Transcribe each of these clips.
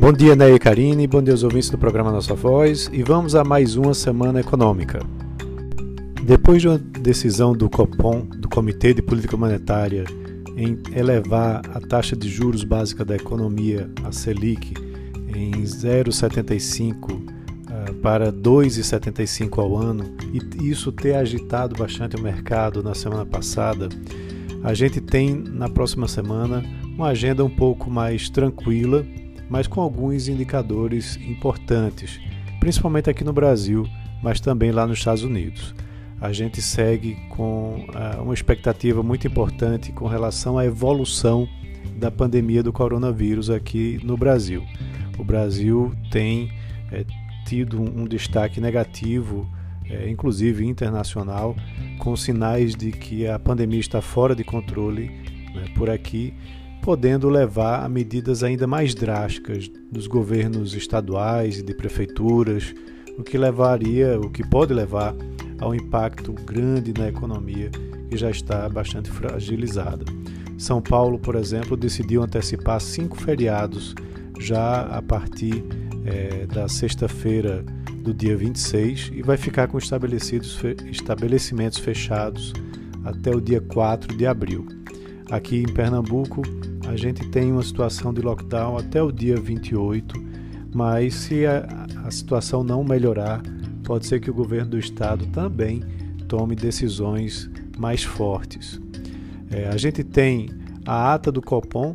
Bom dia, Ney e Karine, bom dia aos ouvintes do programa Nossa Voz e vamos a mais uma semana econômica. Depois de uma decisão do COPOM, do Comitê de Política Monetária, em elevar a taxa de juros básica da economia, a Selic, em 0,75 uh, para 2,75 ao ano, e isso ter agitado bastante o mercado na semana passada, a gente tem na próxima semana uma agenda um pouco mais tranquila mas com alguns indicadores importantes, principalmente aqui no Brasil, mas também lá nos Estados Unidos. A gente segue com uh, uma expectativa muito importante com relação à evolução da pandemia do coronavírus aqui no Brasil. O Brasil tem é, tido um destaque negativo, é, inclusive internacional, com sinais de que a pandemia está fora de controle né, por aqui podendo levar a medidas ainda mais drásticas dos governos estaduais e de prefeituras, o que levaria, o que pode levar a um impacto grande na economia que já está bastante fragilizada. São Paulo, por exemplo, decidiu antecipar cinco feriados já a partir é, da sexta-feira do dia 26 e vai ficar com estabelecidos, estabelecimentos fechados até o dia 4 de abril. Aqui em Pernambuco, a gente tem uma situação de lockdown até o dia 28, mas se a, a situação não melhorar, pode ser que o governo do estado também tome decisões mais fortes. É, a gente tem a ata do COPOM,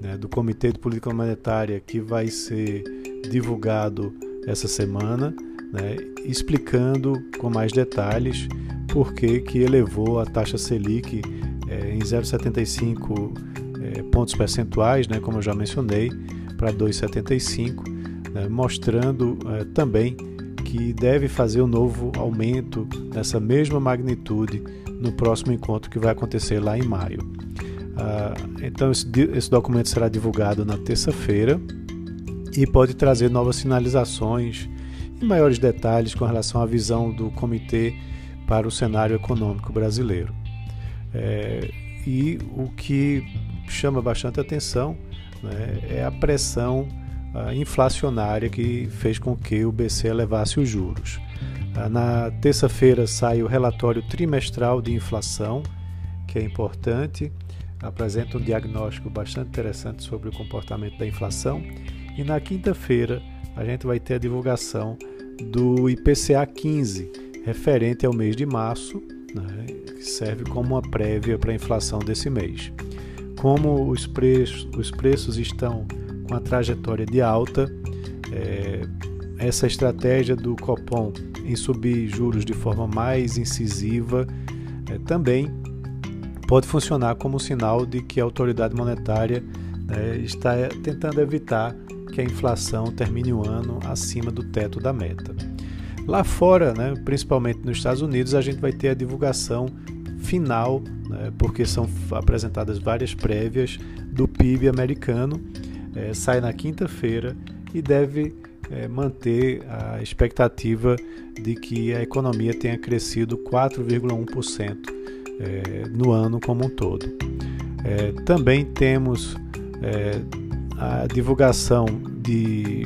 né, do Comitê de Política Monetária, que vai ser divulgado essa semana, né, explicando com mais detalhes por que, que elevou a taxa Selic é, em 0,75 é, pontos percentuais, né, como eu já mencionei, para 2,75, né, mostrando é, também que deve fazer um novo aumento nessa mesma magnitude no próximo encontro que vai acontecer lá em maio. Ah, então, esse, esse documento será divulgado na terça-feira e pode trazer novas sinalizações e maiores detalhes com relação à visão do comitê para o cenário econômico brasileiro. É, e o que chama bastante atenção né, é a pressão uh, inflacionária que fez com que o BC elevasse os juros. Uh, na terça-feira sai o relatório trimestral de inflação, que é importante, apresenta um diagnóstico bastante interessante sobre o comportamento da inflação. E na quinta-feira a gente vai ter a divulgação do IPCA 15, referente ao mês de março, né, que serve como uma prévia para a inflação desse mês como os preços, os preços estão com a trajetória de alta, é, essa estratégia do Copom em subir juros de forma mais incisiva é, também pode funcionar como sinal de que a autoridade monetária é, está tentando evitar que a inflação termine o ano acima do teto da meta. Lá fora, né, principalmente nos Estados Unidos, a gente vai ter a divulgação final, né, porque são apresentadas várias prévias do PIB americano, é, sai na quinta-feira e deve é, manter a expectativa de que a economia tenha crescido 4,1% é, no ano como um todo. Também temos a divulgação de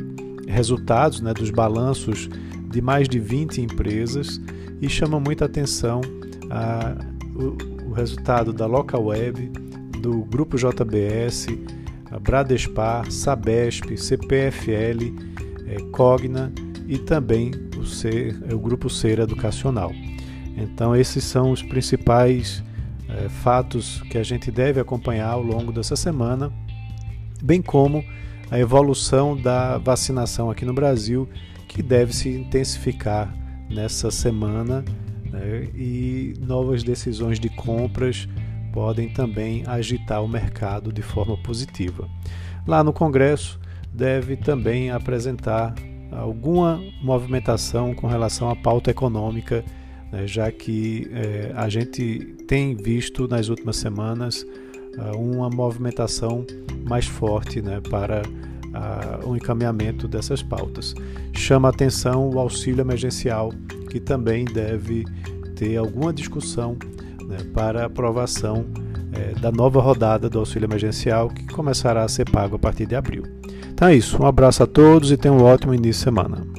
resultados né, dos balanços de mais de 20 empresas e chama muita atenção a o, o resultado da Local Web, do Grupo JBS, a Bradespar, Sabesp, CPFL, é, Cogna e também o, o Grupo Ser Educacional. Então, esses são os principais é, fatos que a gente deve acompanhar ao longo dessa semana, bem como a evolução da vacinação aqui no Brasil, que deve se intensificar nessa semana né? e novas decisões de compras podem também agitar o mercado de forma positiva. Lá no Congresso, deve também apresentar alguma movimentação com relação à pauta econômica, né, já que é, a gente tem visto nas últimas semanas uh, uma movimentação mais forte né, para uh, o encaminhamento dessas pautas. Chama atenção o auxílio emergencial, que também deve ter alguma discussão né, para aprovação é, da nova rodada do auxílio emergencial que começará a ser pago a partir de abril. Então é isso, um abraço a todos e tenham um ótimo início de semana.